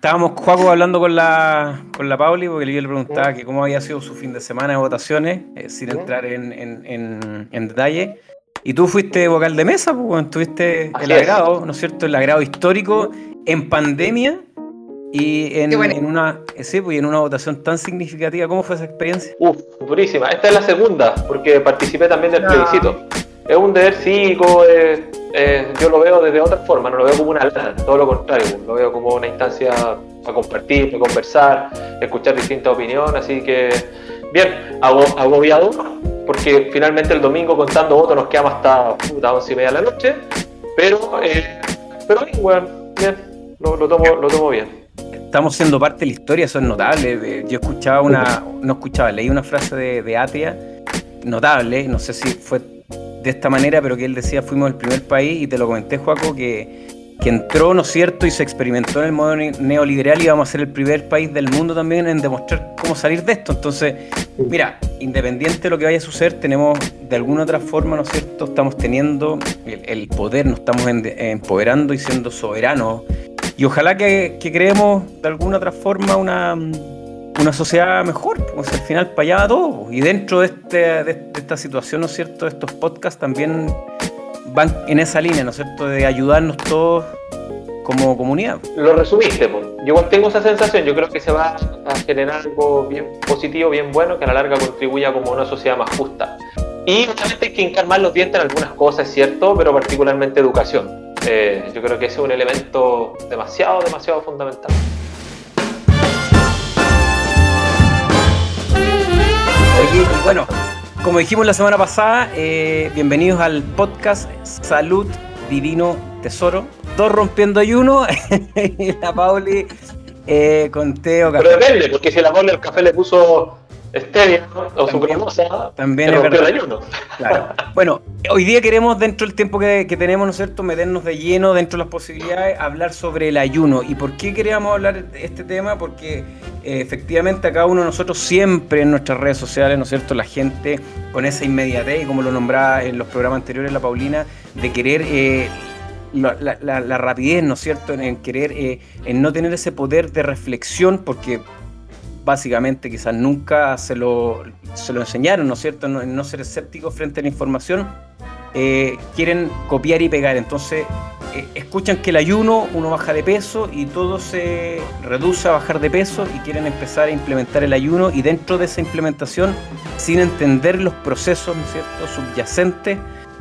estábamos, Juaco, hablando con la, con la Pauli, porque yo le preguntaba que cómo había sido su fin de semana de votaciones, eh, sin entrar en, en, en, detalle. Y tú fuiste vocal de mesa, pues, estuviste el agrado, ¿no es cierto? El agrado histórico en pandemia y en, en una eh, sí, pues, en una votación tan significativa. ¿Cómo fue esa experiencia? Uf, durísima. Esta es la segunda, porque participé también del plebiscito. Es un deber cívico, yo lo veo desde otra forma, no lo veo como una lata, todo lo contrario, lo veo como una instancia a compartir, a conversar, escuchar distintas opiniones, así que bien, agobiado, porque finalmente el domingo contando votos nos quedamos hasta puta once y media de la noche, pero, eh, pero bien, bien, lo, tomo, lo tomo bien. Estamos siendo parte de la historia, eso es notable. Yo escuchaba una, no escuchaba, leí una frase de, de Atria, notable, no sé si fue de esta manera, pero que él decía fuimos el primer país, y te lo comenté, Juaco, que, que entró, ¿no es cierto?, y se experimentó en el modo neoliberal y vamos a ser el primer país del mundo también en demostrar cómo salir de esto. Entonces, mira, independiente de lo que vaya a suceder, tenemos de alguna otra forma, ¿no es cierto?, estamos teniendo el, poder, nos estamos empoderando y siendo soberanos. Y ojalá que, que creemos de alguna otra forma una una sociedad mejor, pues al final para allá todo. Y dentro de, este, de, esta situación, ¿no es cierto?, estos podcasts también van en esa línea, ¿no es cierto?, de ayudarnos todos como comunidad. Lo resumiste, pues. yo tengo esa sensación, yo creo que se va a generar algo bien positivo, bien bueno, que a la larga contribuya como una sociedad más justa. Y obviamente hay que encarmar los dientes en algunas cosas, es cierto, pero particularmente educación. Eh, yo creo que ese es un elemento demasiado, demasiado fundamental. Bueno, como dijimos la semana pasada, eh, bienvenidos al podcast Salud Divino Tesoro. Dos rompiendo ayuno la Pauli eh, con Teo Pero depende, porque si la Pauli al café le puso stevia o su cremosa, también es verdad. Claro. Bueno, hoy día queremos, dentro del tiempo que, tenemos, ¿no es cierto?, meternos de lleno dentro de las posibilidades, hablar sobre el ayuno. ¿Y por qué queríamos hablar de este tema? Porque eh, efectivamente a cada uno de nosotros siempre en nuestras redes sociales, ¿no es cierto?, la gente con esa inmediatez, y como lo nombraba en los programas anteriores la Paulina, de querer... Eh, la, rapidez, ¿no es cierto?, en, querer, eh, en no tener ese poder de reflexión, porque básicamente quizás nunca se lo, se lo enseñaron, ¿no es cierto?, no, no ser escépticos frente a la información, eh, quieren copiar y pegar. Entonces, eh, escuchan que el ayuno, uno baja de peso y todo se reduce a bajar de peso y quieren empezar a implementar el ayuno y dentro de esa implementación, sin entender los procesos, ¿no es cierto?, subyacentes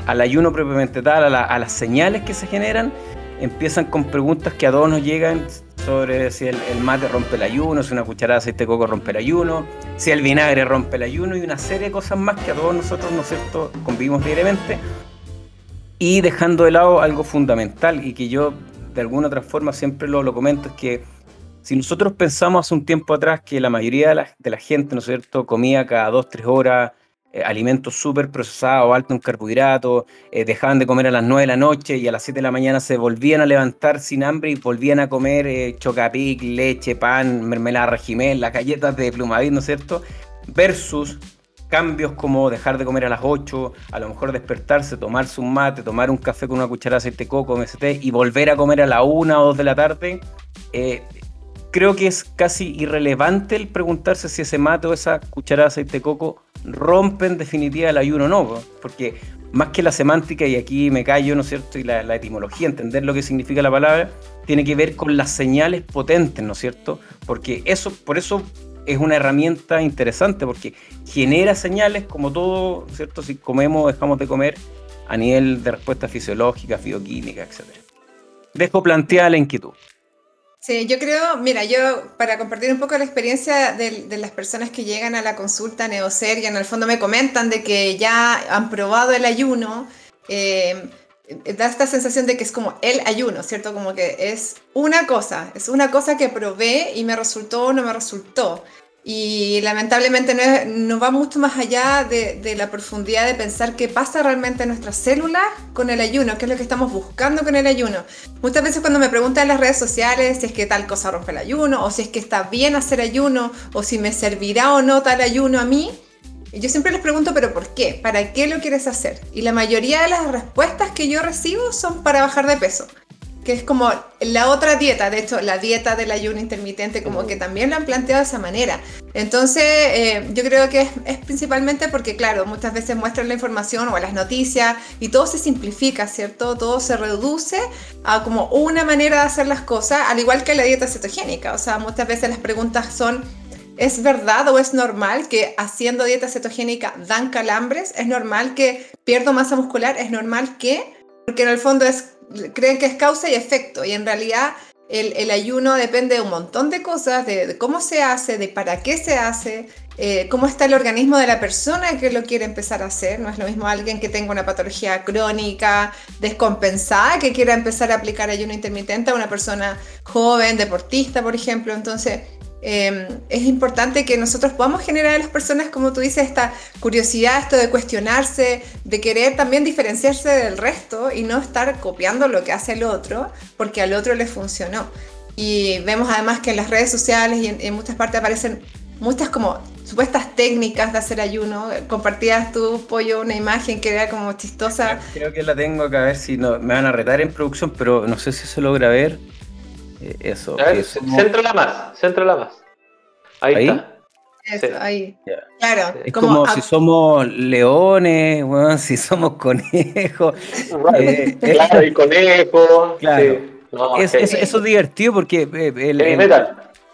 al ayuno propiamente tal, a, a las señales que se generan, empiezan con preguntas que a todos nos llegan sobre si el, mate rompe el ayuno, si una cucharada de aceite de coco rompe el ayuno, si el vinagre rompe el ayuno y una serie de cosas más que a todos nosotros, ¿no es cierto?, convivimos diariamente. Y dejando de lado algo fundamental y que yo de alguna otra forma siempre lo, lo comento, es que si nosotros pensamos hace un tiempo atrás que la mayoría de la, de la gente, ¿no es cierto?, comía cada dos, tres horas, eh, alimentos súper procesados, altos en carbohidratos, eh, dejaban de comer a las 9 de la noche y a las 7 de la mañana se volvían a levantar sin hambre y volvían a comer eh, chocapic, leche, pan, mermelada regimel, las galletas de plumaví, ¿no es cierto? Versus cambios como dejar de comer a las 8, a lo mejor despertarse, tomarse un mate, tomar un café con una cucharada de aceite de coco, MST, y volver a comer a la 1 o 2 de la tarde. Creo que es casi irrelevante el preguntarse si ese mate o esa cucharada de aceite de coco rompe en definitiva el ayuno o no, porque más que la semántica, y aquí me callo, ¿no es cierto? Y la, etimología, entender lo que significa la palabra, tiene que ver con las señales potentes, ¿no es cierto? Porque eso, por eso es una herramienta interesante, porque genera señales como todo, ¿cierto? Si comemos dejamos de comer a nivel de respuesta fisiológica, bioquímica, etc. Dejo planteada la inquietud. Sí, yo creo, mira, yo para compartir un poco la experiencia de, las personas que llegan a la consulta Neocer y en el fondo me comentan de que ya han probado el ayuno, eh, da esta sensación de que es como el ayuno, ¿cierto? Como que es una cosa, es una cosa que probé y me resultó o no me resultó. Y lamentablemente no, va mucho más allá de, la profundidad de pensar qué pasa realmente en nuestras células con el ayuno, qué es lo que estamos buscando con el ayuno. Muchas veces cuando me preguntan en las redes sociales si es que tal cosa rompe el ayuno, o si es que está bien hacer ayuno, o si me servirá o no tal ayuno a mí, yo siempre les pregunto, pero ¿por qué? ¿Para qué lo quieres hacer? Y la mayoría de las respuestas que yo recibo son para bajar de peso que es como la otra dieta, de hecho, la dieta del ayuno intermitente, como que también lo han planteado de esa manera. Entonces, eh, yo creo que es, principalmente porque, claro, muchas veces muestran la información o las noticias y todo se simplifica, ¿cierto? Todo se reduce a como una manera de hacer las cosas, al igual que la dieta cetogénica. O sea, muchas veces las preguntas son, ¿es verdad o es normal que haciendo dieta cetogénica dan calambres? ¿Es normal que pierdo masa muscular? ¿Es normal que? Porque en el fondo es creen que es causa y efecto y en realidad el, ayuno depende de un montón de cosas, de, cómo se hace, de para qué se hace, eh, cómo está el organismo de la persona que lo quiere empezar a hacer. No es lo mismo alguien que tenga una patología crónica, descompensada, que quiera empezar a aplicar ayuno intermitente a una persona joven, deportista, por ejemplo. Entonces, Em, es importante que nosotros podamos generar a las personas, como tú dices, esta curiosidad, esto de cuestionarse, de querer también diferenciarse del resto y no estar copiando lo que hace el otro, porque al otro le funcionó. Y vemos además que en las redes sociales y en, muchas partes aparecen muchas como supuestas técnicas de hacer ayuno. Compartías tu pollo una imagen que era como chistosa. Creo que la tengo acá, a ver si no, me van a retar en producción, pero no sé si se logra ver. Eh, eso. Céntrala más, céntrala más. Ahí, está. Eso, ahí. Claro. Es como, si somos leones, bueno, si somos conejos. eh, claro, y conejos. Claro. es, eso es divertido porque eh, el,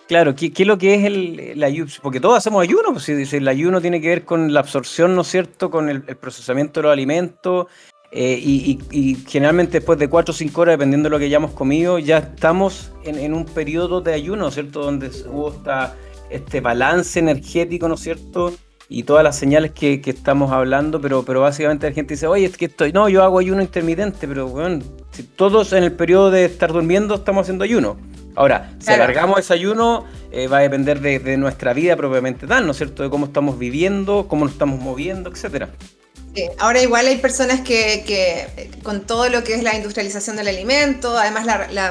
Claro, ¿qué, es lo que es el, ayuno? Porque todos hacemos ayuno, pues si, el ayuno tiene que ver con la absorción, ¿no es cierto?, con el, procesamiento de los alimentos, eh, y, generalmente después de 4 o 5 horas, dependiendo de lo que hayamos comido, ya estamos en, un periodo de ayuno, ¿cierto? Donde hubo este balance energético, ¿no es cierto? Y todas las señales que, estamos hablando, pero, pero básicamente la gente dice, oye, es que estoy, no, yo hago ayuno intermitente, pero bueno, si todos en el periodo de estar durmiendo estamos haciendo ayuno. Ahora, si alargamos ese ayuno, eh, va a depender de, de, nuestra vida propiamente tal, ¿no es cierto? De cómo estamos viviendo, cómo nos estamos moviendo, etcétera. Ahora igual hay personas que, con todo lo que es la industrialización del alimento, además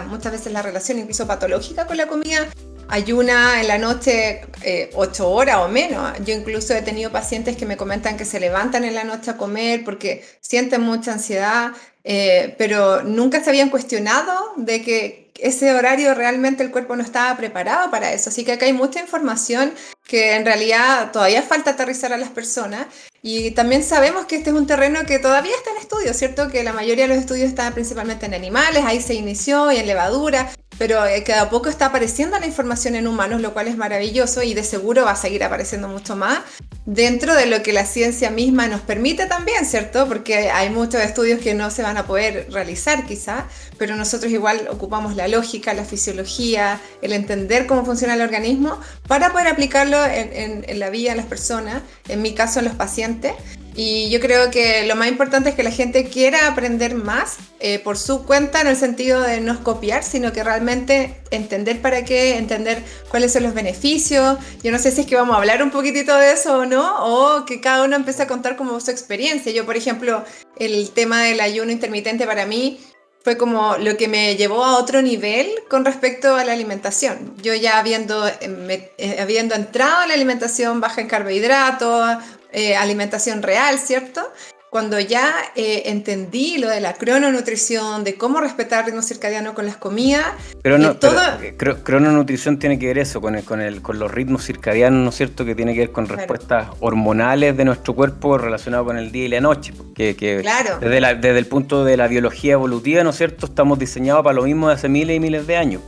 muchas veces la relación incluso patológica con la comida, ayuna en la noche eh, ocho horas o menos. Yo incluso he tenido pacientes que me comentan que se levantan en la noche a comer porque sienten mucha ansiedad, eh, pero nunca se habían cuestionado de que ese horario realmente el cuerpo no estaba preparado para eso. Así que acá hay mucha información que en realidad todavía falta aterrizar a las personas. Y también sabemos que este es un terreno que todavía está en estudio, ¿cierto? Que la mayoría de los estudios están principalmente en animales, ahí se inició y en levadura, pero eh, cada poco está apareciendo la información en humanos, lo cual es maravilloso y de seguro va a seguir apareciendo mucho más dentro de lo que la ciencia misma nos permite también, ¿cierto? Porque hay muchos estudios que no se van a poder realizar quizá, pero nosotros igual ocupamos la lógica, la fisiología, el entender cómo funciona el organismo para poder aplicarlo en, en la vida de las personas, en mi caso en los pacientes, y yo creo que lo más importante es que la gente quiera aprender más eh, por su cuenta, en el sentido de no copiar, sino que realmente entender para qué, entender cuáles son los beneficios. Yo no sé si es que vamos a hablar un poquitito de eso o no, o que cada uno empiece a contar como su experiencia. Yo, por ejemplo, el tema del ayuno intermitente para mí fue como lo que me llevó a otro nivel con respecto a la alimentación. Yo ya habiendo, eh, eh, habiendo entrado a la alimentación baja en carbohidratos, eh, alimentación real, ¿cierto? Cuando ya eh, entendí lo de la crononutrición, de cómo respetar el ritmo circadiano con las comidas. Pero no, todo... crononutrición tiene que ver eso, con, el, con, el, con los ritmos circadianos, ¿no es cierto? Que tiene que ver con respuestas hormonales de nuestro cuerpo relacionado con el día y la noche. Que, que claro. desde, desde el punto de la biología evolutiva, ¿no es cierto? Estamos diseñados para lo mismo de hace miles y miles de años.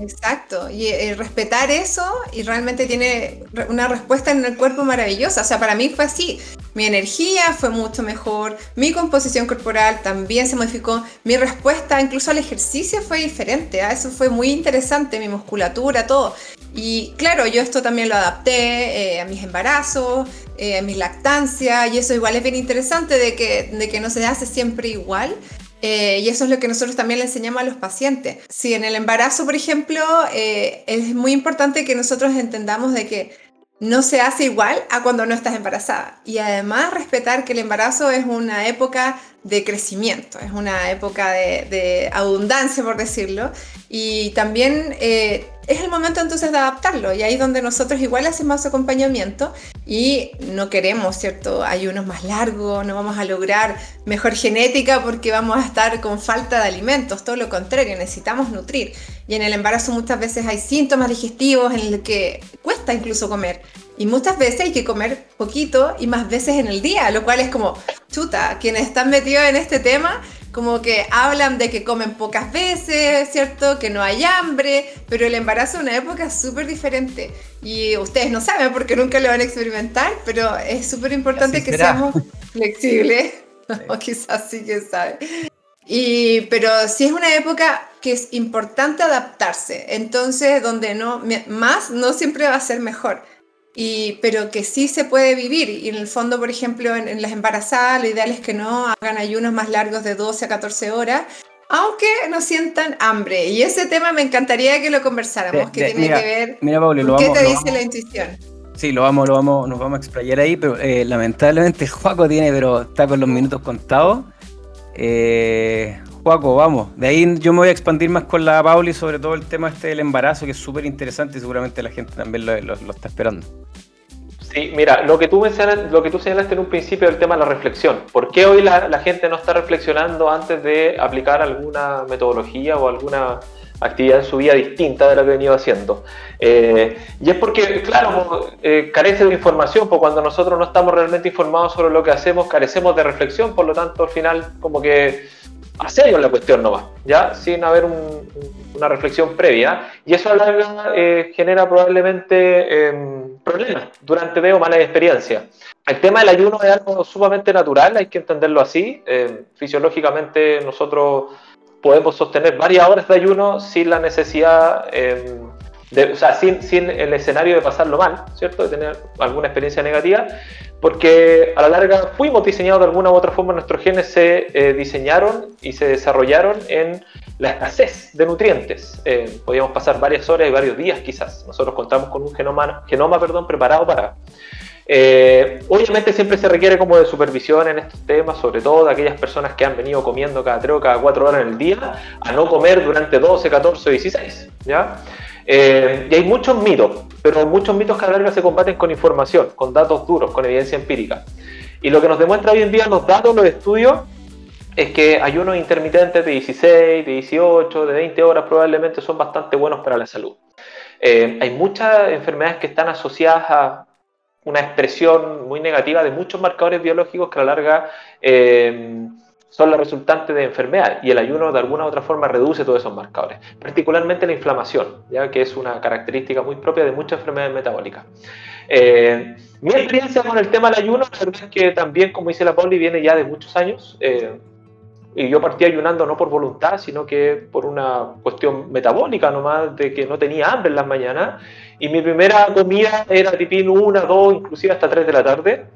Exacto, y eh, respetar eso y realmente tiene una respuesta en el cuerpo maravillosa. O sea, para mí fue así. Mi energía fue mucho mejor, mi composición corporal también se modificó, mi respuesta incluso al ejercicio fue diferente. ¿ah? Eso fue muy interesante, mi musculatura, todo. Y claro, yo esto también lo adapté eh, a mis embarazos, eh, a mis lactancias, y eso igual es bien interesante de que, de que no se hace siempre igual. Eh, y eso es lo que nosotros también le enseñamos a los pacientes. Si en el embarazo, por ejemplo, eh, es muy importante que nosotros entendamos de que no se hace igual a cuando no estás embarazada. Y además respetar que el embarazo es una época de crecimiento, es una época de, abundancia, por decirlo. Y también eh, es el momento entonces de adaptarlo y ahí es donde nosotros igual hacemos acompañamiento y no queremos, ¿cierto? Ayunos más largos, no vamos a lograr mejor genética porque vamos a estar con falta de alimentos, todo lo contrario, necesitamos nutrir. Y en el embarazo muchas veces hay síntomas digestivos en los que cuesta incluso comer. Y muchas veces hay que comer poquito y más veces en el día, lo cual es como, chuta, quienes están metidos en este tema como que hablan de que comen pocas veces, ¿cierto? Que no hay hambre, pero el embarazo es una época súper diferente. Y ustedes no saben porque nunca lo van a experimentar, pero es súper importante que seamos flexibles. o quizás sí que saben. Y, pero sí es una época que es importante adaptarse. Entonces, donde no, más no siempre va a ser mejor pero que sí se puede vivir. Y en el fondo, por ejemplo, en, las embarazadas, lo ideal es que no hagan ayunos más largos de 12 a 14 horas, aunque no sientan hambre. Y ese tema me encantaría que lo conversáramos, que tiene que ver mira, Pablo, qué te dice la intuición. Sí, lo vamos, lo vamos, nos vamos a explayar ahí, pero eh, lamentablemente Juaco tiene, pero está con los minutos contados. Eh, Vamos. De ahí yo me voy a expandir más con la Pauli sobre todo el tema este del embarazo, que es súper interesante y seguramente la gente también lo, está esperando. Sí, mira, lo que, tú lo que tú señalaste en un principio del tema de la reflexión. ¿Por qué hoy la, gente no está reflexionando antes de aplicar alguna metodología o alguna actividad en su vida distinta de la que venido haciendo. Eh, y es porque, claro, eh, carece de información, porque cuando nosotros no estamos realmente informados sobre lo que hacemos, carecemos de reflexión, por lo tanto, al final, como que a serio la cuestión no va, ¿ya? Sin haber una reflexión previa. Y eso a la eh, genera probablemente em, problemas durante veo malas experiencias. El tema del ayuno es algo sumamente natural, hay que entenderlo así. Em, fisiológicamente nosotros podemos sostener varias horas de ayuno sin la necesidad, em, de, o sea, sin, sin el escenario de pasarlo mal, ¿cierto? De tener alguna experiencia negativa porque a la larga fuimos diseñados de alguna u otra forma, nuestros genes se eh, diseñaron y se desarrollaron en la escasez de nutrientes. Eh, podíamos pasar varias horas y varios días quizás. Nosotros contamos con un genoma, genoma perdón, preparado para... Eh, obviamente siempre se requiere como de supervisión en estos temas, sobre todo de aquellas personas que han venido comiendo cada 3 o cada 4 horas en el día, a no comer durante 12, 14, 16. ¿ya? Eh, y hay muchos mitos, pero muchos mitos que a la larga se combaten con información, con datos duros, con evidencia empírica. Y lo que nos demuestra hoy en día los datos, los estudios, es que ayunos intermitentes de 16, de 18, de 20 horas probablemente son bastante buenos para la salud. Eh, hay muchas enfermedades que están asociadas a una expresión muy negativa de muchos marcadores biológicos que a la larga eh, son las resultantes de enfermedad y el ayuno de alguna u otra forma reduce todos esos marcadores, particularmente la inflamación, ya que es una característica muy propia de muchas enfermedades metabólicas. Eh, mi experiencia con el tema del ayuno, la verdad es que también, como dice la Pauli, viene ya de muchos años. Eh, y yo partí ayunando no por voluntad, sino que por una cuestión metabólica nomás, de que no tenía hambre en las mañanas. Y mi primera comida era tipín una, dos, inclusive hasta tres de la tarde.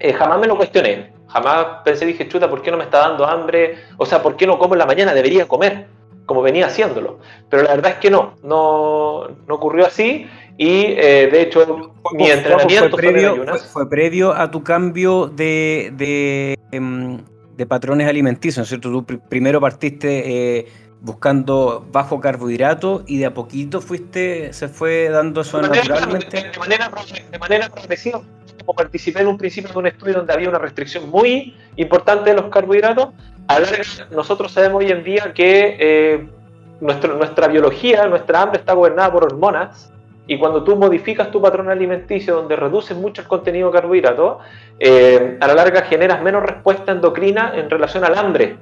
Eh, jamás me lo cuestioné Jamás pensé, dije, chuta, ¿por qué no me está dando hambre? O sea, ¿por qué no como en la mañana? Debería comer, como venía haciéndolo. Pero la verdad es que no, no, no ocurrió así. Y eh, de hecho, mi entrenamiento fue previo, fue, previo a tu cambio de, de, em, de patrones alimenticios, ¿no es cierto? Tú primero partiste eh, buscando bajo carbohidrato y de a poquito fuiste, se fue dando eso naturalmente. De, manera, de manera progresiva como participé en un principio de un estudio donde había una restricción muy importante de los carbohidratos, a nosotros sabemos hoy en día que eh, nuestra biología, nuestra hambre está gobernada por hormonas y cuando tú modificas tu patrón alimenticio donde reduces mucho el contenido de carbohidratos, eh, a la larga generas menos respuesta endocrina en relación al hambre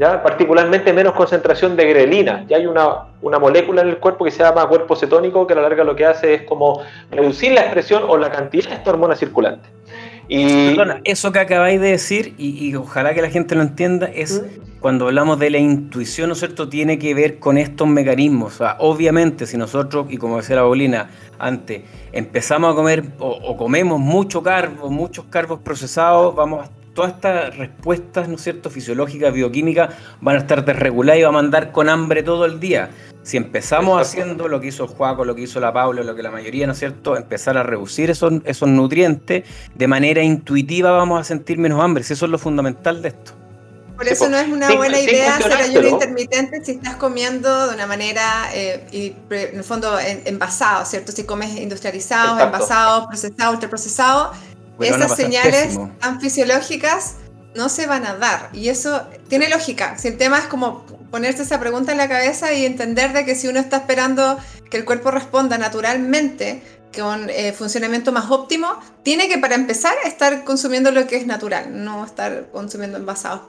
particularmente menos concentración de grelina. Ya hay una, una, molécula en el cuerpo que se llama cuerpo cetónico que a la larga lo que hace es como reducir la expresión o la cantidad de esta hormona circulante. Y... Perdona, eso que acabáis de decir, y, ojalá que la gente lo entienda, es cuando hablamos de la intuición, ¿no es cierto?, tiene que ver con estos mecanismos. O sea, obviamente, si nosotros, y como decía la Paulina antes, empezamos a comer o, o comemos mucho carbo, muchos carbos procesados, vamos a todas estas respuestas, ¿no es cierto?, fisiológicas, bioquímicas, van a estar desreguladas y van a andar con hambre todo el día. Si empezamos haciendo lo que hizo Juaco, lo que hizo la Paula, lo que la mayoría, ¿no es cierto?, empezar a reducir esos, esos nutrientes, de manera intuitiva vamos a sentir menos hambre. eso es lo fundamental de esto. Por eso no es una buena idea hacer ayuno intermitente si estás comiendo de una manera, eh, y en el fondo, envasado, ¿cierto? Si comes industrializado, envasado, procesado, ultraprocesado, esas señales tan fisiológicas no se van a dar. Y eso tiene lógica. Si el tema es como ponerse esa pregunta en la cabeza y entender de que si uno está esperando que el cuerpo responda naturalmente con eh, funcionamiento más óptimo, tiene que para empezar estar consumiendo lo que es natural, no estar consumiendo envasados.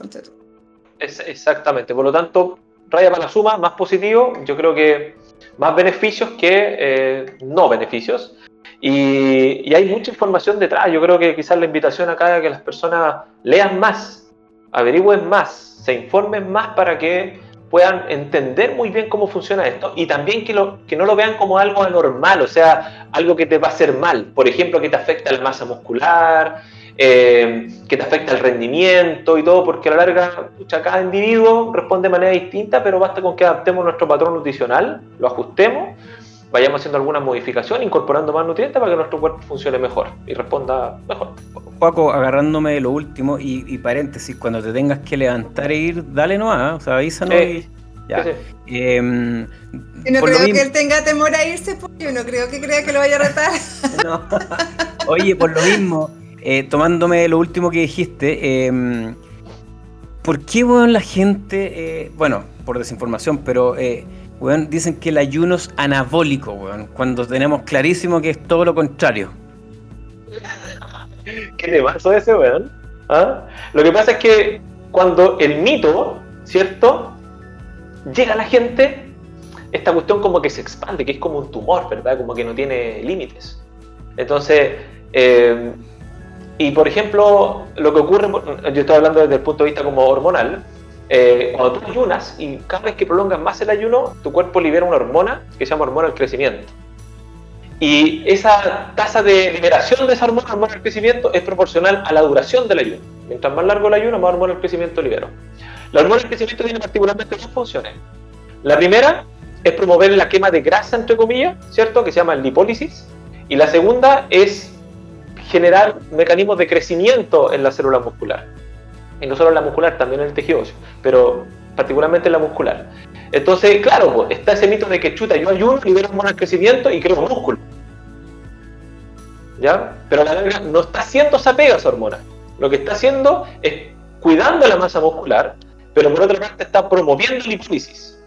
Es, exactamente, por lo tanto, raya para la suma, más positivo, yo creo que más beneficios que eh, no beneficios. Y, hay mucha información detrás. Yo creo que quizás la invitación acá es que las personas lean más, averigüen más, se informen más para que puedan entender muy bien cómo funciona esto y también que, lo, que no lo vean como algo anormal, o sea, algo que te va a hacer mal. Por ejemplo, que te afecta la masa muscular, eh, que te afecta el rendimiento y todo, porque a la larga, cada individuo responde de manera distinta, pero basta con que adaptemos nuestro patrón nutricional, lo ajustemos vayamos haciendo alguna modificación, incorporando más nutrientes para que nuestro cuerpo funcione mejor y responda mejor. Paco, agarrándome de lo último y, paréntesis, cuando te tengas que levantar e ir, dale nomás, o sea, avísanos y ya. Em, no creo que él tenga temor a irse, porque yo no creo que crea que lo vaya a retar. no. Oye, por lo mismo, eh, tomándome lo último que dijiste, eh, ¿por qué, bueno, la gente, eh, bueno, por desinformación, pero... Eh, dicen que el ayuno es anabólico, cuando tenemos clarísimo que es todo lo contrario. ¿Qué le pasó ese, weón? ¿Ah? Lo que pasa es que cuando el mito, ¿cierto? Llega a la gente, esta cuestión como que se expande, que es como un tumor, ¿verdad? Como que no tiene límites. Entonces, eh, y por ejemplo, lo que ocurre, yo estoy hablando desde el punto de vista como hormonal, eh, cuando tú ayunas y cada vez que prolongas más el ayuno, tu cuerpo libera una hormona que se llama hormona del crecimiento. Y esa tasa de liberación de esa hormona, hormona del crecimiento, es proporcional a la duración del ayuno. Mientras más largo el ayuno, más hormona del crecimiento libero. La hormona del crecimiento tiene particularmente dos funciones. La primera es promover la quema de grasa, entre comillas, ¿cierto? Que se llama lipólisis. Y la segunda es generar mecanismos de crecimiento en la célula muscular y no solo en la muscular, también en el tejido óseo, pero particularmente en la muscular. Entonces, claro, pues, está ese mito de que chuta, yo ayuno, libero hormonas al crecimiento y creo músculo. ¿Ya? Pero la larga no está haciendo esa pega esa hormona. Lo que está haciendo es cuidando la masa muscular, pero por otra parte está promoviendo la hipófisis.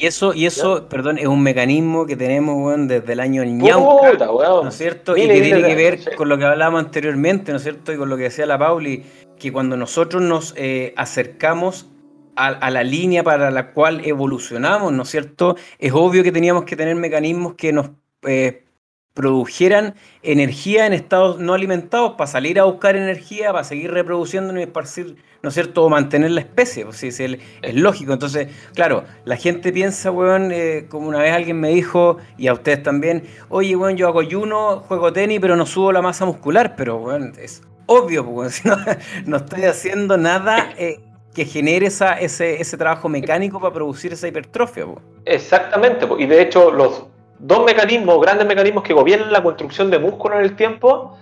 Y eso, y eso, perdón, es un mecanismo que tenemos desde el año Ñauca, ¿no es cierto? y que tiene que ver con lo que hablábamos anteriormente, ¿no es cierto? Y con lo que decía la Pauli, que cuando nosotros nos eh, acercamos a, la línea para la cual evolucionamos, ¿no es cierto? Es obvio que teníamos que tener mecanismos que nos eh, produjeran energía en estados no alimentados para salir a buscar energía, para seguir reproduciéndonos y esparcir, ¿no es cierto?, o mantener la especie, pues, es, es, lógico. Entonces, claro, la gente piensa, weón, eh, como una vez alguien me dijo, y a ustedes también, oye, weón, yo hago ayuno, juego tenis, pero no subo la masa muscular, pero, weón, es obvio, pues, no, estoy haciendo nada eh, que genere ese, trabajo mecánico para producir esa hipertrofia. Pues. Exactamente, y de hecho los dos mecanismos, grandes mecanismos que gobiernan la construcción de músculo en el tiempo,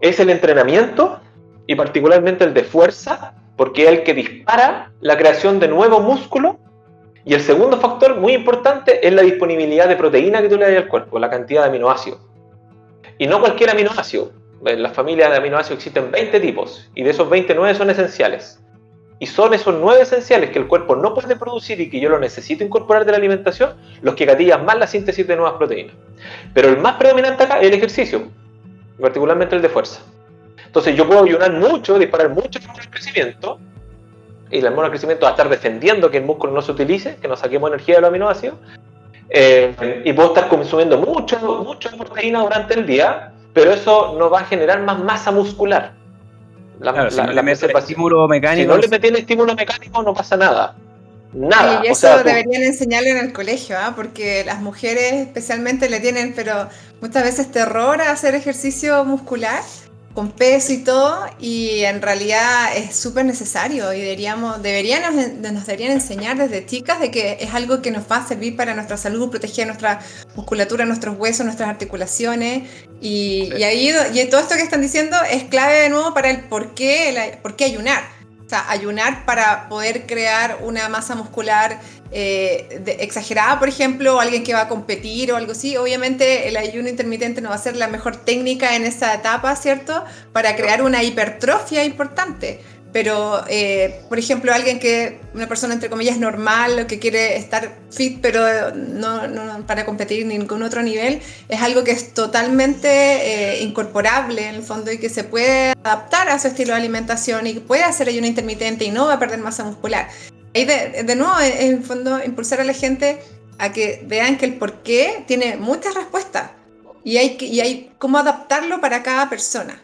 es el entrenamiento y particularmente el de fuerza, porque es el que dispara la creación de nuevo músculo. Y el segundo factor muy importante es la disponibilidad de proteína que tú le das al cuerpo, la cantidad de aminoácidos. Y no cualquier aminoácido, en la familia de aminoácidos existen 20 tipos y de esos 29 son esenciales. Y son esos 9 esenciales que el cuerpo no puede producir y que yo lo necesito incorporar de la alimentación los que gatillan más la síntesis de nuevas proteínas. Pero el más predominante acá es el ejercicio, particularmente el de fuerza. Entonces yo puedo ayunar mucho, disparar mucho el crecimiento y el hormona del crecimiento va a estar defendiendo que el músculo no se utilice, que no saquemos energía de los aminoácidos. Eh, y puedo estar consumiendo mucho, mucho proteína durante el día, pero eso no va a generar más masa muscular. La, si no le estímulo mecánico. Si no le metí el estímulo mecánico, no pasa nada. Nada. Y eso deberían enseñarle en el colegio, ¿ah? porque las mujeres especialmente le tienen, pero muchas veces terror a hacer ejercicio muscular con peso y todo, y en realidad es súper necesario y deberíamos, deberían, nos, deberían enseñar desde chicas de que es algo que nos va a servir para nuestra salud, proteger nuestra musculatura, nuestros huesos, nuestras articulaciones, y, ahí y todo esto que están diciendo es clave de nuevo para el por qué, por qué ayunar. Ayunar para poder crear una masa muscular eh, exagerada, por ejemplo, o alguien que va a competir o algo así. Obviamente el ayuno intermitente no va a ser la mejor técnica en esa etapa, ¿cierto? Para crear una hipertrofia importante. Pero, eh, por ejemplo, alguien que, una persona entre comillas normal, que quiere estar fit, pero no, no, para competir en ningún otro nivel, es algo que es totalmente eh, incorporable en el fondo y que se puede adaptar a su estilo de alimentación y puede hacer ayuno intermitente y no va a perder masa muscular. Y de, de nuevo, en el fondo, impulsar a la gente a que vean que el por qué tiene muchas respuestas y hay, y hay cómo adaptarlo para cada persona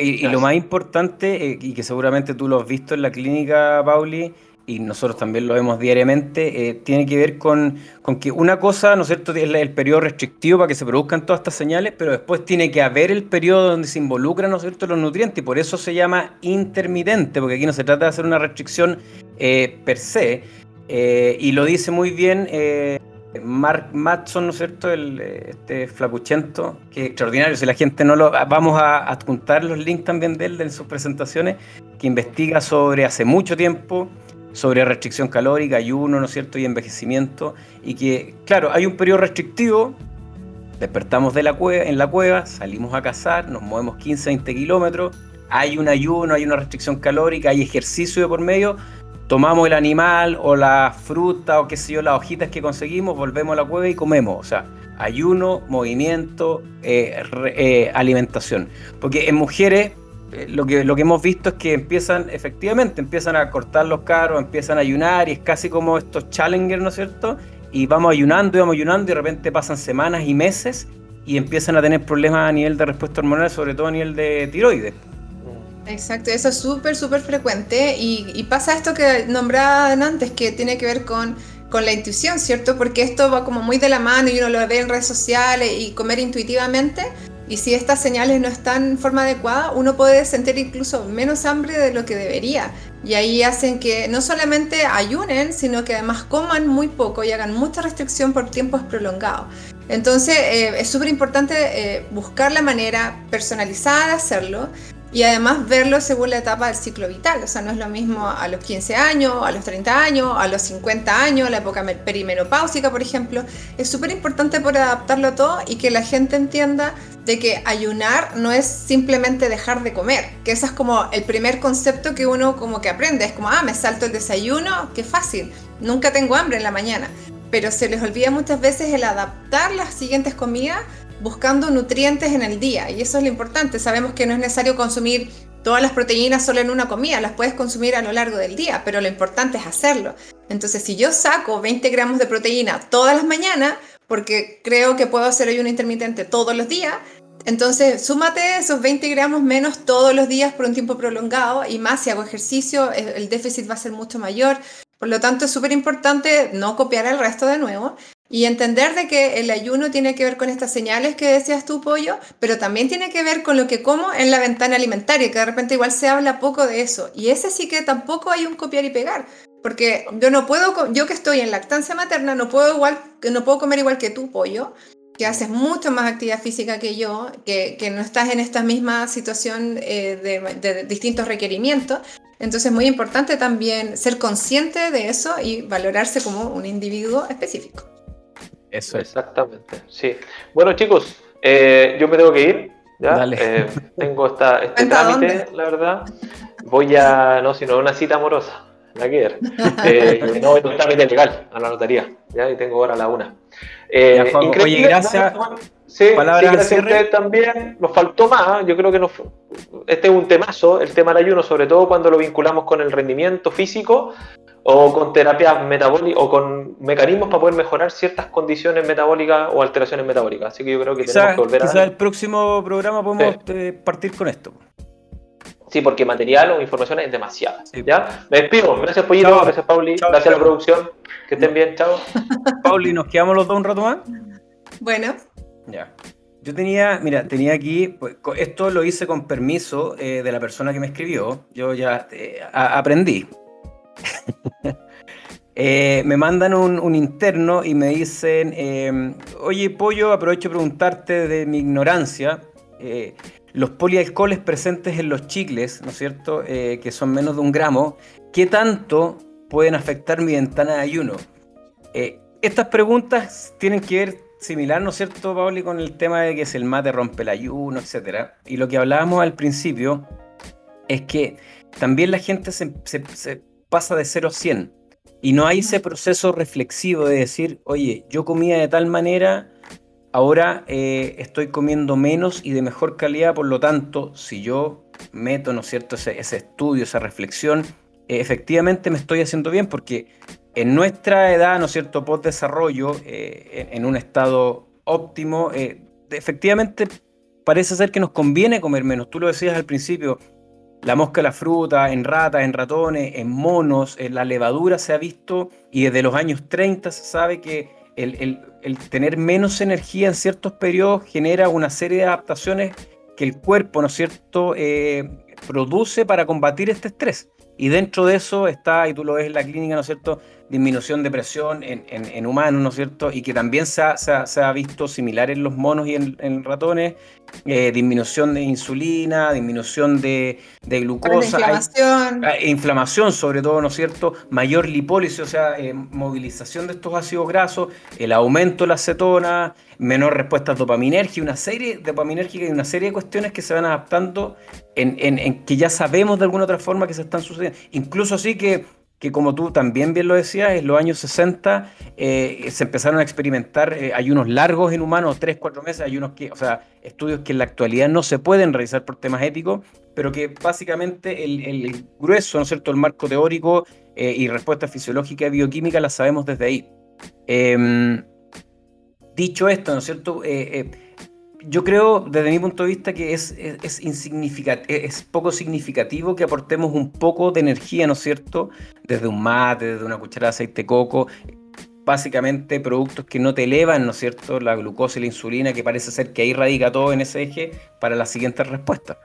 y, lo más importante, eh, y que seguramente tú lo has visto en la clínica, Pauli, y nosotros también lo vemos diariamente, eh, tiene que ver con, con, que una cosa, ¿no es cierto?, es el periodo restrictivo para que se produzcan todas estas señales, pero después tiene que haber el periodo donde se involucran, ¿no es cierto?, los nutrientes, y por eso se llama intermitente, porque aquí no se trata de hacer una restricción eh, per se, y lo dice muy bien Mark Matson, ¿no es cierto? El, este flacuchento, que es extraordinario. Si la gente no lo. Vamos a adjuntar los links también de él, de sus presentaciones, que investiga sobre hace mucho tiempo, sobre restricción calórica, ayuno, ¿no es cierto? Y envejecimiento. Y que, claro, hay un periodo restrictivo. Despertamos de la cueva, en la cueva, salimos a cazar, nos movemos 15, 20 kilómetros. Hay un ayuno, hay una restricción calórica, hay ejercicio de por medio tomamos el animal o la fruta o qué sé yo, las hojitas que conseguimos, volvemos a la cueva y comemos. O sea, ayuno, movimiento, eh, eh, alimentación. Porque en mujeres eh, lo, que, lo que hemos visto es que empiezan, efectivamente, empiezan a cortar los carros, empiezan a ayunar y es casi como estos challengers, ¿no es cierto? Y vamos ayunando y vamos ayunando y de repente pasan semanas y meses y empiezan a tener problemas a nivel de respuesta hormonal, sobre todo a nivel de tiroides. Exacto, eso es súper, súper frecuente y, pasa esto que nombraban antes, que tiene que ver con, con, la intuición, ¿cierto? Porque esto va como muy de la mano y uno lo ve en redes sociales y comer intuitivamente. Y si estas señales no están en forma adecuada, uno puede sentir incluso menos hambre de lo que debería. Y ahí hacen que no solamente ayunen, sino que además coman muy poco y hagan mucha restricción por tiempos prolongados. Entonces eh, es súper importante eh, buscar la manera personalizada de hacerlo y además verlo según la etapa del ciclo vital. O sea, no es lo mismo a los 15 años, a los 30 años, a los 50 años, la época perimenopáusica, por ejemplo. Es súper importante por adaptarlo todo y que la gente entienda de que ayunar no es simplemente dejar de comer, que ese es como el primer concepto que uno como que aprende. Es como, ah, me salto el desayuno, qué fácil, nunca tengo hambre en la mañana. Pero se les olvida muchas veces el adaptar las siguientes comidas buscando nutrientes en el día. Y eso es lo importante. Sabemos que no es necesario consumir todas las proteínas solo en una comida, las puedes consumir a lo largo del día, pero lo importante es hacerlo. Entonces, si yo saco 20 gramos de proteína todas las mañanas, porque creo que puedo hacer ayuno intermitente todos los días, entonces súmate esos 20 gramos menos todos los días por un tiempo prolongado y más si hago ejercicio, el déficit va a ser mucho mayor. Por lo tanto, es súper importante no copiar el resto de nuevo y entender de que el ayuno tiene que ver con estas señales que decías tú, Pollo, pero también tiene que ver con lo que como en la ventana alimentaria, que de repente igual se habla poco de eso. Y ese sí que tampoco hay un copiar y pegar, porque yo no puedo, yo que estoy en lactancia materna, no puedo, igual, no puedo comer igual que tú, Pollo, que haces mucho más actividad física que yo, que, no estás en esta misma situación eh, de, de distintos requerimientos. Entonces es muy importante también ser consciente de eso y valorarse como un individuo específico. Eso Exactamente, sí. Bueno, chicos, eh, yo me tengo que ir. ¿ya? Eh, tengo esta, este trámite, la verdad. Voy a, no, sino una cita amorosa, la que eh, no, un trámite legal a la notaría, ¿ya? Y tengo ahora la una. Eh, oye, gracias. Sí, sí gracias a ustedes también. Nos faltó más, yo creo que nos, este es un temazo, el tema del ayuno, sobre todo cuando lo vinculamos con el rendimiento físico o con terapias metabólicas o con mecanismos para poder mejorar ciertas condiciones metabólicas o alteraciones metabólicas. Así que yo creo que tenemos que volver a. Quizás el próximo programa podemos eh, partir con esto. Sí, porque material o información es demasiada. ¿ya? Me despido. Gracias, Pollito. Gracias, Pauli. gracias a la producción. Que estén bien. Chao. Pauli, ¿nos quedamos los dos un rato más? Bueno. Ya. Yo tenía, mira, tenía aquí, pues, esto lo hice con permiso eh, de la persona que me escribió. Yo ya eh, aprendí. Eh, me mandan un, interno y me dicen, em, oye Pollo, aprovecho de preguntarte de mi ignorancia. eh, los polialcoholes presentes en los chicles, ¿no es cierto?, eh, que son menos de un gramo, ¿qué tanto pueden afectar mi ventana de ayuno? Estas preguntas tienen que ver similar, ¿no es cierto, Pauli, con el tema de que si el mate rompe el ayuno, etcétera. Y lo que hablábamos al principio es que también la gente se, pasa de 0 a 100 y no hay ese proceso reflexivo de decir, oye, yo comía de tal manera, ahora eh, estoy comiendo menos y de mejor calidad, por lo tanto, si yo meto, ¿no es cierto?, ese, estudio, esa reflexión, eh, efectivamente me estoy haciendo bien porque en nuestra edad, ¿no es cierto?, post-desarrollo, eh, en, un estado óptimo, efectivamente parece ser que nos conviene comer menos. Tú lo decías al principio, la mosca de la fruta, en ratas, en ratones, en monos, en la levadura se ha visto y desde los años 30 se sabe que el, tener menos energía en ciertos periodos genera una serie de adaptaciones que el cuerpo, ¿no es cierto?, eh, produce para combatir este estrés. Y dentro de eso está, y tú lo ves en la clínica, ¿no es cierto?, disminución de presión en, humanos, ¿no es cierto? Y que también se ha, visto similar en los monos y en, ratones, eh, disminución de insulina, disminución de, glucosa. Inflamación. Ah, inflamación, sobre todo, ¿no es cierto? Mayor lipólisis, o sea, eh, movilización de estos ácidos grasos, el aumento de la acetona, menor respuesta dopaminérgica, una serie dopaminérgica y una serie de cuestiones que se van adaptando en, en que ya sabemos de alguna otra forma que se están sucediendo. Incluso así que que como tú también bien lo decías, en los años 60 eh, se empezaron a experimentar eh, ayunos largos en humanos, 3, 4 meses, ayunos que, o sea, estudios que en la actualidad no se pueden realizar por temas éticos, pero que básicamente el, grueso, ¿no es cierto?, el marco teórico eh, y respuesta fisiológica y bioquímica la sabemos desde ahí. Em, dicho esto, ¿no es cierto?, yo creo, desde mi punto de vista, que es, es, es, poco significativo que aportemos un poco de energía, ¿no es cierto? Desde un mate, desde una cucharada de aceite de coco, básicamente productos que no te elevan, ¿no es cierto?, la glucosa y la insulina, que parece ser que ahí radica todo en ese eje para la siguiente respuesta.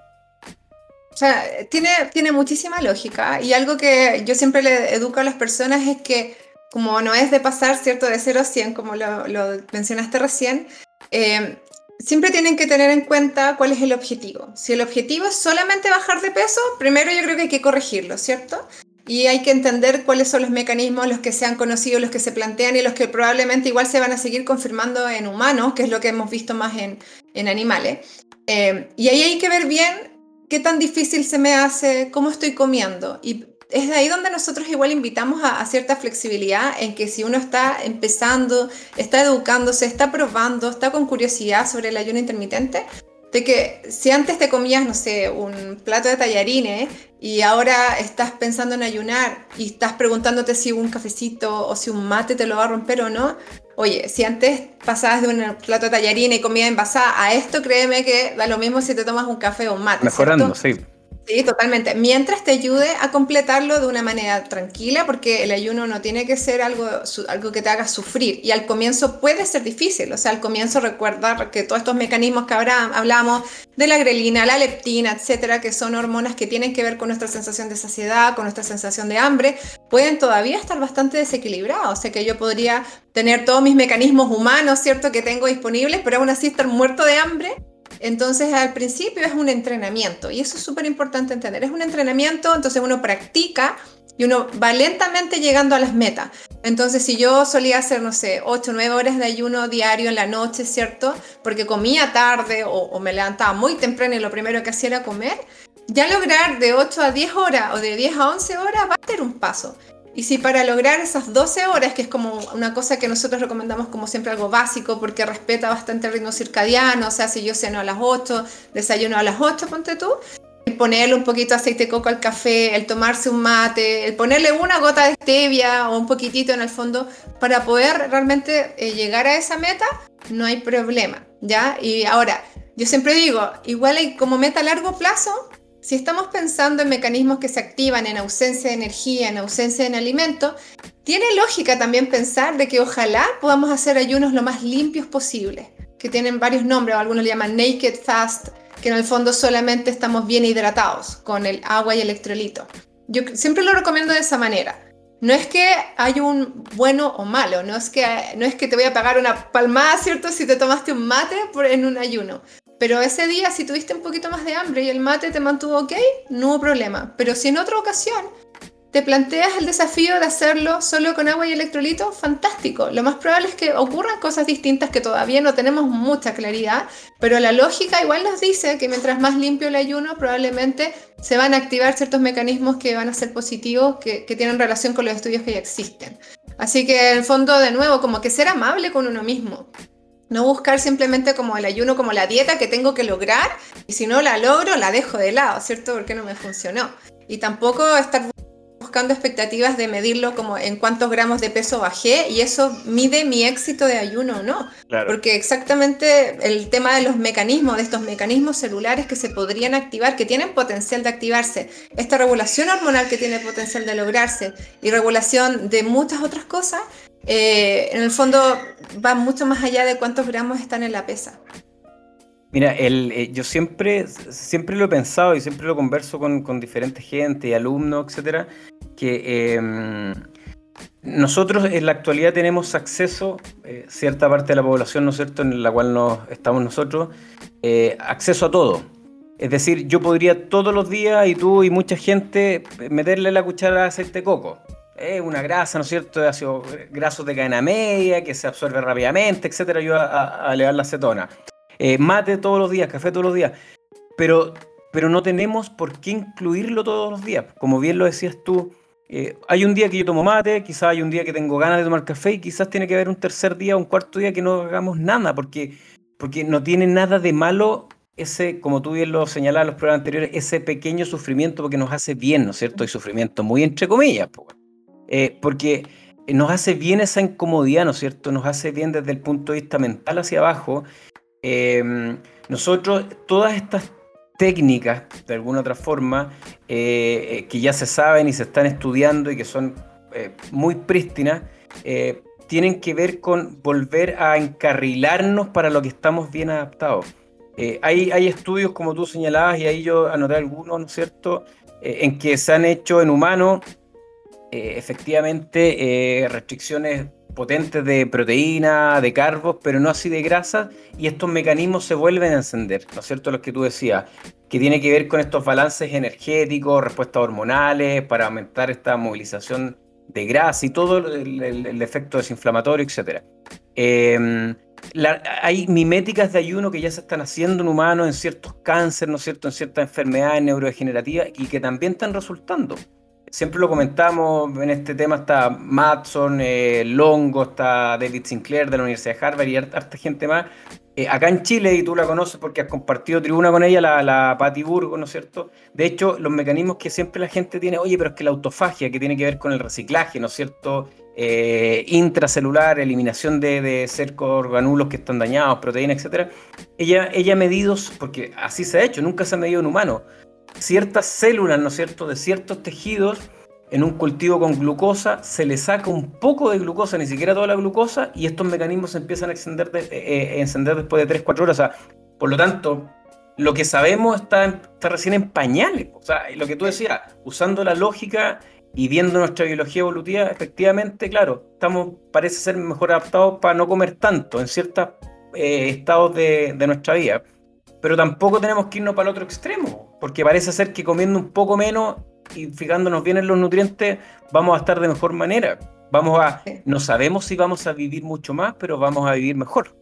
O sea, tiene, tiene muchísima lógica y algo que yo siempre le educo a las personas es que como no es de pasar, ¿cierto?, de 0 a 100, como lo, lo mencionaste recién, eh, siempre tienen que tener en cuenta cuál es el objetivo. Si el objetivo es solamente bajar de peso, primero yo creo que hay que corregirlo, ¿cierto? Y hay que entender cuáles son los mecanismos, los que se han conocido, los que se plantean y los que probablemente igual se van a seguir confirmando en humanos, que es lo que hemos visto más en, en animales. Eh, y ahí hay que ver bien qué tan difícil se me hace, cómo estoy comiendo. Es de ahí donde nosotros igual invitamos a, cierta flexibilidad en que si uno está empezando, está educándose, está probando, está con curiosidad sobre el ayuno intermitente, de que si antes te comías, no sé, un plato de tallarines y ahora estás pensando en ayunar y estás preguntándote si un cafecito o si un mate te lo va a romper o no, oye, si antes pasabas de un plato de tallarines y comida envasada a esto, créeme que da lo mismo si te tomas un café o un mate. Mejorando, sí. Sí, totalmente. Mientras te ayude a completarlo de una manera tranquila, porque el ayuno no tiene que ser algo, algo que te haga sufrir. Y al comienzo puede ser difícil. O sea, al comienzo recuerda que todos estos mecanismos que ahora hablamos de la grelina, la leptina, etcétera, que son hormonas que tienen que ver con nuestra sensación de saciedad, con nuestra sensación de hambre, pueden todavía estar bastante desequilibrados. O sea, que yo podría tener todos mis mecanismos humanos, ¿cierto?, que tengo disponibles, pero aún así estar muerto de hambre entonces al principio es un entrenamiento y eso es súper importante entender. Es un entrenamiento, entonces uno practica y uno va lentamente llegando a las metas. Entonces si yo solía hacer, no sé, 8 o 9 horas de ayuno diario en la noche, ¿cierto? Porque comía tarde o, me levantaba muy temprano y lo primero que hacía era comer, ya lograr de 8 a 10 horas o de 10 a 11 horas va a ser un paso. Y si para lograr esas 12 horas, que es como una cosa que nosotros recomendamos como siempre algo básico, porque respeta bastante el ritmo circadiano, o sea, si yo ceno a las 8, desayuno a las 8, ponte tú, ponerle un poquito de aceite de coco al café, el tomarse un mate, el ponerle una gota de stevia o un poquitito en el fondo, para poder realmente eh, llegar a esa meta, no hay problema, ¿ya? Y ahora, yo siempre digo, igual hay como meta a largo plazo, si estamos pensando en mecanismos que se activan en ausencia de energía, en ausencia de alimento, tiene lógica también pensar de que ojalá podamos hacer ayunos lo más limpios posible, que tienen varios nombres, algunos le llaman naked fast, que en el fondo solamente estamos bien hidratados con el agua y electrolito. Yo siempre lo recomiendo de esa manera. No es que hay un bueno o malo, no es que, no es que te voy a pagar una palmada, ¿cierto? Si te tomaste un mate en un ayuno Pero ese día, si tuviste un poquito más de hambre y el mate te mantuvo ok, no hubo problema. Pero si en otra ocasión te planteas el desafío de hacerlo solo con agua y electrolito, fantástico. Lo más probable es que ocurran cosas distintas que todavía no tenemos mucha claridad, pero la lógica igual nos dice que mientras más limpio el ayuno, probablemente se van a activar ciertos mecanismos que van a ser positivos, que, tienen relación con los estudios que ya existen. Así que en fondo, de nuevo, como que ser amable con uno mismo. No buscar simplemente como el ayuno, como la dieta que tengo que lograr, y si no la logro, la dejo de lado, ¿cierto? Porque no me funcionó. Y tampoco estar buscando expectativas de medirlo como en cuántos gramos de peso bajé y eso mide mi éxito de ayuno o no. Porque exactamente el tema de los mecanismos, de estos mecanismos celulares que se podrían activar, que tienen potencial de activarse, esta regulación hormonal que tiene potencial de lograrse y regulación de muchas otras cosas, eh, en el fondo va mucho más allá de cuántos gramos están en la pesa. Mira, el, eh, yo siempre, siempre lo he pensado y siempre lo converso con, diferentes gente alumnos, etcétera, que em, nosotros en la actualidad tenemos acceso, eh, cierta parte de la población, ¿no es cierto?, en la cual nos, estamos nosotros, acceso a todo. Es decir, yo podría todos los días y tú y mucha gente meterle la cuchara de aceite de coco. Es una grasa, ¿no es cierto?, de grasos de cadena media que se absorbe rápidamente, etcétera, ayuda a, elevar la acetona. Eh, mate todos los días, café todos los días. Pero, pero no tenemos por qué incluirlo todos los días. Como bien lo decías tú, eh, hay un día que yo tomo mate, quizás hay un día que tengo ganas de tomar café y quizás tiene que haber un tercer día, un cuarto día que no hagamos nada, porque, porque no tiene nada de malo ese, como tú bien lo señalabas en los programas anteriores, ese pequeño sufrimiento porque nos hace bien, ¿no es cierto? Y sufrimiento muy entre comillas, eh, porque nos hace bien esa incomodidad, ¿no es cierto? Nos hace bien desde el punto de vista mental hacia abajo. Eh, nosotros, todas estas técnicas, de alguna otra forma, eh, eh, que ya se saben y se están estudiando y que son eh, muy prístinas, tienen que ver con volver a encarrilarnos para lo que estamos bien adaptados. hay, hay estudios, como tú señalabas, y ahí yo anoté algunos, ¿no es cierto?, en que se han hecho en humanos efectivamente restricciones potentes de proteína, de carbos, pero no así de grasa, y estos mecanismos se vuelven a encender, ¿no es cierto? Los que tú decías, que tiene que ver con estos balances energéticos, respuestas hormonales, para aumentar esta movilización de grasa y todo el, efecto desinflamatorio, etc. Em, hay miméticas de ayuno que ya se están haciendo en humanos en ciertos cánceres, ¿no es cierto?, en ciertas enfermedades neurodegenerativas y que también están resultando siempre lo comentamos, en este tema está Matson, eh, Longo, está David Sinclair de la Universidad de Harvard y harta gente más. Eh, acá en Chile, y tú la conoces porque has compartido tribuna con ella, la, la Burgo, ¿no es cierto? De hecho, los mecanismos que siempre la gente tiene, oye, pero es que la autofagia, que tiene que ver con el reciclaje, ¿no es cierto? Eh, intracelular, eliminación de, de cercos organulos que están dañados, proteínas, etc. Ella, ella ha medido, porque así se ha hecho, nunca se ha medido en humano, ciertas células, ¿no es cierto?, de ciertos tejidos en un cultivo con glucosa, se le saca un poco de glucosa, ni siquiera toda la glucosa, y estos mecanismos se empiezan a encender, eh, eh, encender después de 3-4 horas. por lo tanto, lo que sabemos está, está, recién en pañales. O sea, lo que tú decías, usando la lógica y viendo nuestra biología evolutiva, efectivamente, claro, estamos, parece ser mejor adaptados para no comer tanto en ciertos eh, estados de, de nuestra vida. Pero tampoco tenemos que irnos para el otro extremo, porque parece ser que comiendo un poco menos y fijándonos bien en los nutrientes, vamos a estar de mejor manera. Vamos a, no sabemos si vamos a vivir mucho más, pero vamos a vivir mejor.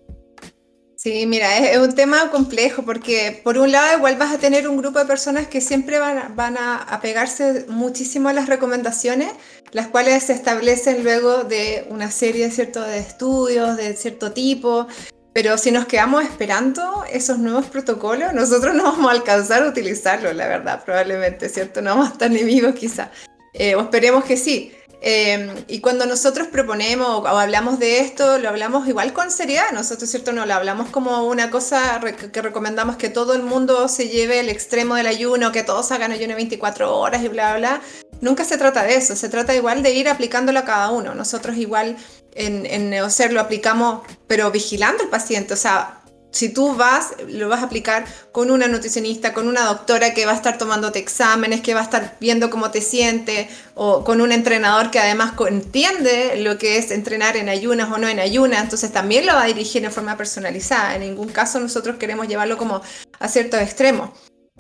Sí, mira, es, un tema complejo porque por un lado igual vas a tener un grupo de personas que siempre van a, van a apegarse muchísimo a las recomendaciones, las cuales se establecen luego de una serie ¿cierto? de estudios de cierto tipo, pero si nos quedamos esperando esos nuevos protocolos, nosotros no vamos a alcanzar a utilizarlos, la verdad, probablemente, ¿cierto? No vamos a estar ni vivos quizá. Eh, o esperemos que sí. Em, y cuando nosotros proponemos o, hablamos de esto, lo hablamos igual con seriedad. Nosotros, ¿cierto? No lo hablamos como una cosa que recomendamos que todo el mundo se lleve el extremo del ayuno, que todos hagan ayuno 24 horas y bla, bla. Nunca se trata de eso. Se trata igual de ir aplicándolo a cada uno. Nosotros igual en, en Neocer lo aplicamos, pero vigilando al paciente. O sea, si tú vas, lo vas a aplicar con una nutricionista, con una doctora que va a estar tomándote exámenes, que va a estar viendo cómo te sientes, o con un entrenador que además entiende lo que es entrenar en ayunas o no en ayunas, entonces también lo va a dirigir en forma personalizada. En ningún caso nosotros queremos llevarlo como a ciertos extremos.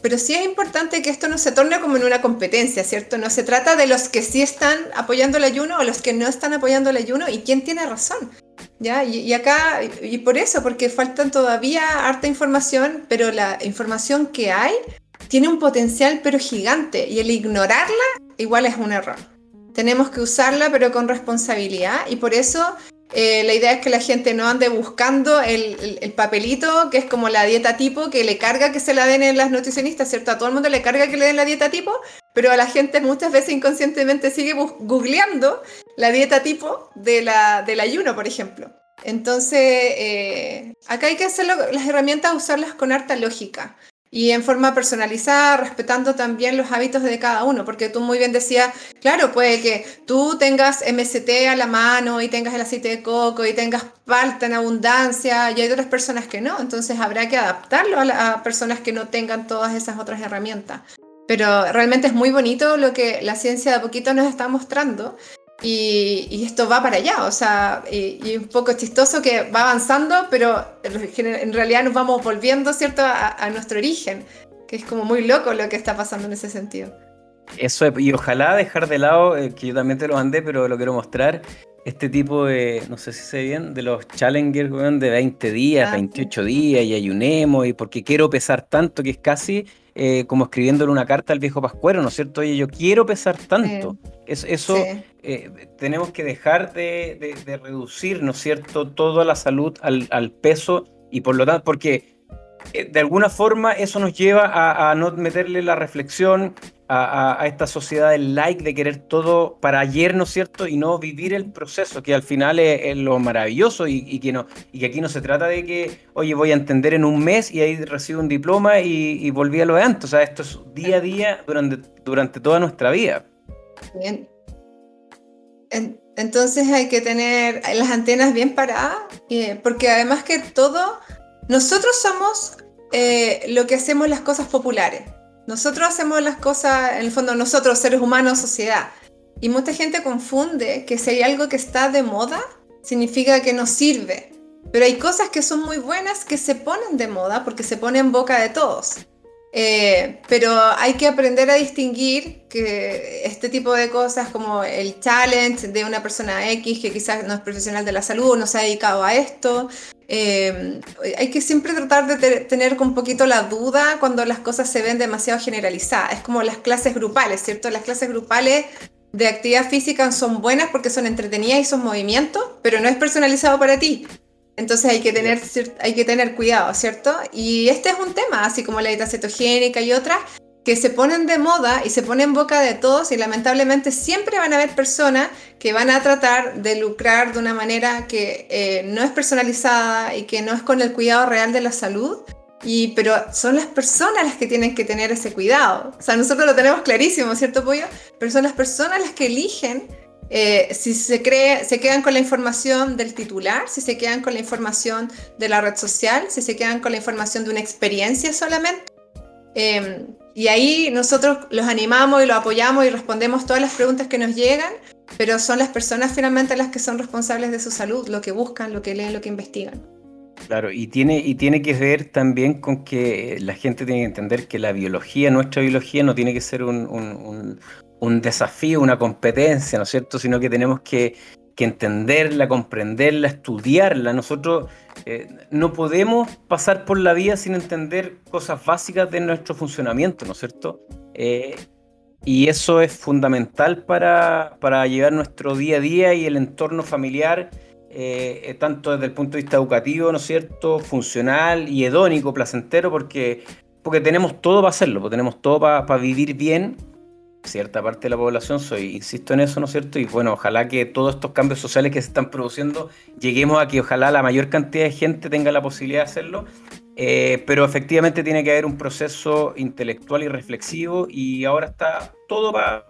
Pero sí es importante que esto no se torne como en una competencia, ¿cierto? No se trata de los que sí están apoyando el ayuno o los que no están apoyando el ayuno y quién tiene razón. ¿Ya? Y, acá, y por eso, porque faltan todavía harta información, pero la información que hay tiene un potencial pero gigante y el ignorarla igual es un error. Tenemos que usarla pero con responsabilidad y por eso eh, la idea es que la gente no ande buscando el, papelito, que es como la dieta tipo, que le carga que se la den en las nutricionistas, ¿cierto? A todo el mundo le carga que le den la dieta tipo, pero a la gente muchas veces inconscientemente sigue googleando la dieta tipo del ayuno, por ejemplo. Entonces, eh, acá hay que hacer las herramientas, usarlas con harta lógica y en forma personalizada, respetando también los hábitos de cada uno, porque tú muy bien decías, claro, puede que tú tengas MST a la mano y tengas el aceite de coco y tengas falta en abundancia y hay otras personas que no, entonces habrá que adaptarlo a, a personas que no tengan todas esas otras herramientas. Pero realmente es muy bonito lo que la ciencia de poquito nos está mostrando y, esto va para allá, o sea, y, un poco chistoso que va avanzando, pero en realidad nos vamos volviendo, ¿cierto?, a, nuestro origen, que es como muy loco lo que está pasando en ese sentido. Eso, y ojalá dejar de lado, eh, que yo también te lo mandé, pero lo quiero mostrar, este tipo de, no sé si sé bien, de los challengers, de 20 días, 28 ah, días, y ayunemos, y porque quiero pesar tanto que es casi eh, como escribiéndole una carta al viejo Pascuero, ¿no es cierto? Oye, yo quiero pesar tanto. eso eh, tenemos que dejar de, reducir, ¿no es cierto?, toda la salud al, peso y por lo tanto, porque eh, de alguna forma eso nos lleva a, no meterle la reflexión a, esta sociedad del like, de querer todo para ayer, ¿no es cierto? Y no vivir el proceso, que al final es, lo maravilloso y, que no, y que aquí no se trata de que, oye, voy a entender en un mes y ahí recibo un diploma y, volví a lo de antes. O sea, esto es día a día durante, durante toda nuestra vida. Bien. entonces hay que tener las antenas bien paradas, porque además que todo, nosotros somos eh, lo que hacemos las cosas populares. Nosotros hacemos las cosas, en el fondo, nosotros, seres humanos, sociedad. Y mucha gente confunde que si hay algo que está de moda, significa que no sirve. Pero hay cosas que son muy buenas que se ponen de moda porque se ponen en boca de todos. Eh, pero hay que aprender a distinguir que este tipo de cosas como el challenge de una persona X que quizás no es profesional de la salud, no se ha dedicado a esto, eh, hay que siempre tratar de tener un poquito la duda cuando las cosas se ven demasiado generalizadas. Es como las clases grupales, ¿cierto? Las clases grupales de actividad física son buenas porque son entretenidas y son movimientos, pero no es personalizado para ti. Entonces hay que tener, hay que tener cuidado, ¿cierto? Y este es un tema, así como la dieta cetogénica y otras, que se ponen de moda y se ponen en boca de todos y lamentablemente siempre van a haber personas que van a tratar de lucrar de una manera que eh, no es personalizada y que no es con el cuidado real de la salud. Y, pero son las personas las que tienen que tener ese cuidado. O sea, nosotros lo tenemos clarísimo, ¿cierto, Pollo? Pero son las personas las que eligen eh, si se, cree, se quedan con la información del titular, si se quedan con la información de la red social, si se quedan con la información de una experiencia solamente. Em, y ahí nosotros los animamos y los apoyamos y respondemos todas las preguntas que nos llegan, pero son las personas finalmente las que son responsables de su salud, lo que buscan, lo que leen, lo que investigan. Claro, y tiene, y tiene que ver también con que la gente tiene que entender que la biología, nuestra biología, no tiene que ser un, un desafío, una competencia, ¿no es cierto? Sino que tenemos que que entenderla, comprenderla, estudiarla. Nosotros eh, no podemos pasar por la vida sin entender cosas básicas de nuestro funcionamiento, ¿no es cierto? Eh, y eso es fundamental para, para, llevar nuestro día a día y el entorno familiar, eh, tanto desde el punto de vista educativo, ¿no es cierto?, funcional y hedónico, placentero, porque, porque tenemos todo para hacerlo, porque tenemos todo para vivir bien cierta parte de la población, soy, insisto en eso, ¿no es cierto? Y bueno, ojalá que todos estos cambios sociales que se están produciendo, lleguemos a que ojalá la mayor cantidad de gente tenga la posibilidad de hacerlo, eh, pero efectivamente tiene que haber un proceso intelectual y reflexivo y ahora está todo para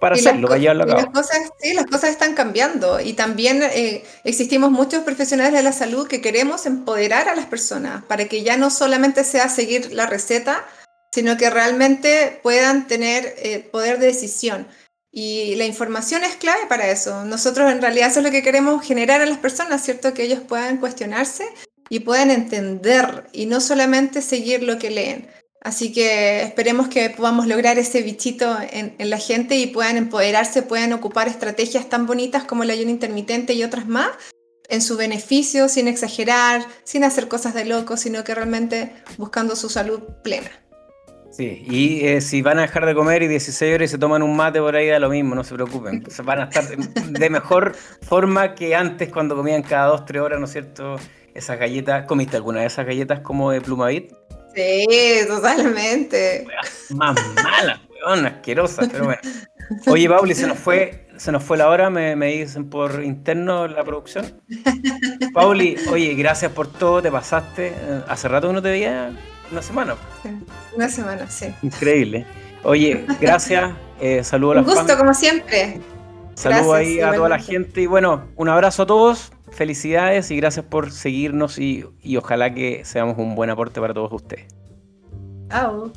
para hacerlo, para llevarlo a cabo. Las cosas, sí, las cosas están cambiando y también eh, existimos muchos profesionales de la salud que queremos empoderar a las personas para que ya no solamente sea seguir la receta, sino que realmente puedan tener eh, poder de decisión. Y la información es clave para eso. Nosotros en realidad eso es lo que queremos generar a las personas, ¿cierto? Que ellos puedan cuestionarse y puedan entender y no solamente seguir lo que leen. Así que esperemos que podamos lograr ese bichito en, la gente y puedan empoderarse, puedan ocupar estrategias tan bonitas como el ayuno intermitente y otras más en su beneficio, sin exagerar, sin hacer cosas de loco, sino que realmente buscando su salud plena. Sí, y eh, si van a dejar de comer y 16 horas y se toman un mate por ahí, da lo mismo, no se preocupen. van a estar de mejor forma que antes cuando comían cada 2, 3 horas, ¿no es cierto? Esas galletas, ¿comiste alguna de esas galletas como de plumavit? Sí, totalmente. Más mala, weón, asquerosa, pero bueno. Oye, Pauli, se nos fue, se nos fue la hora, me, me dicen por interno la producción. Pauli, oye, gracias por todo, te pasaste. Eh, hace rato que no te veía, una semana. una semana, sí. Increíble. Oye, gracias. Eh, saludos a la Un gusto, como siempre. Saludos ahí a toda la gente y bueno, un abrazo a todos felicidades y gracias por seguirnos y, y ojalá que seamos un buen aporte para todos ustedes. Chao.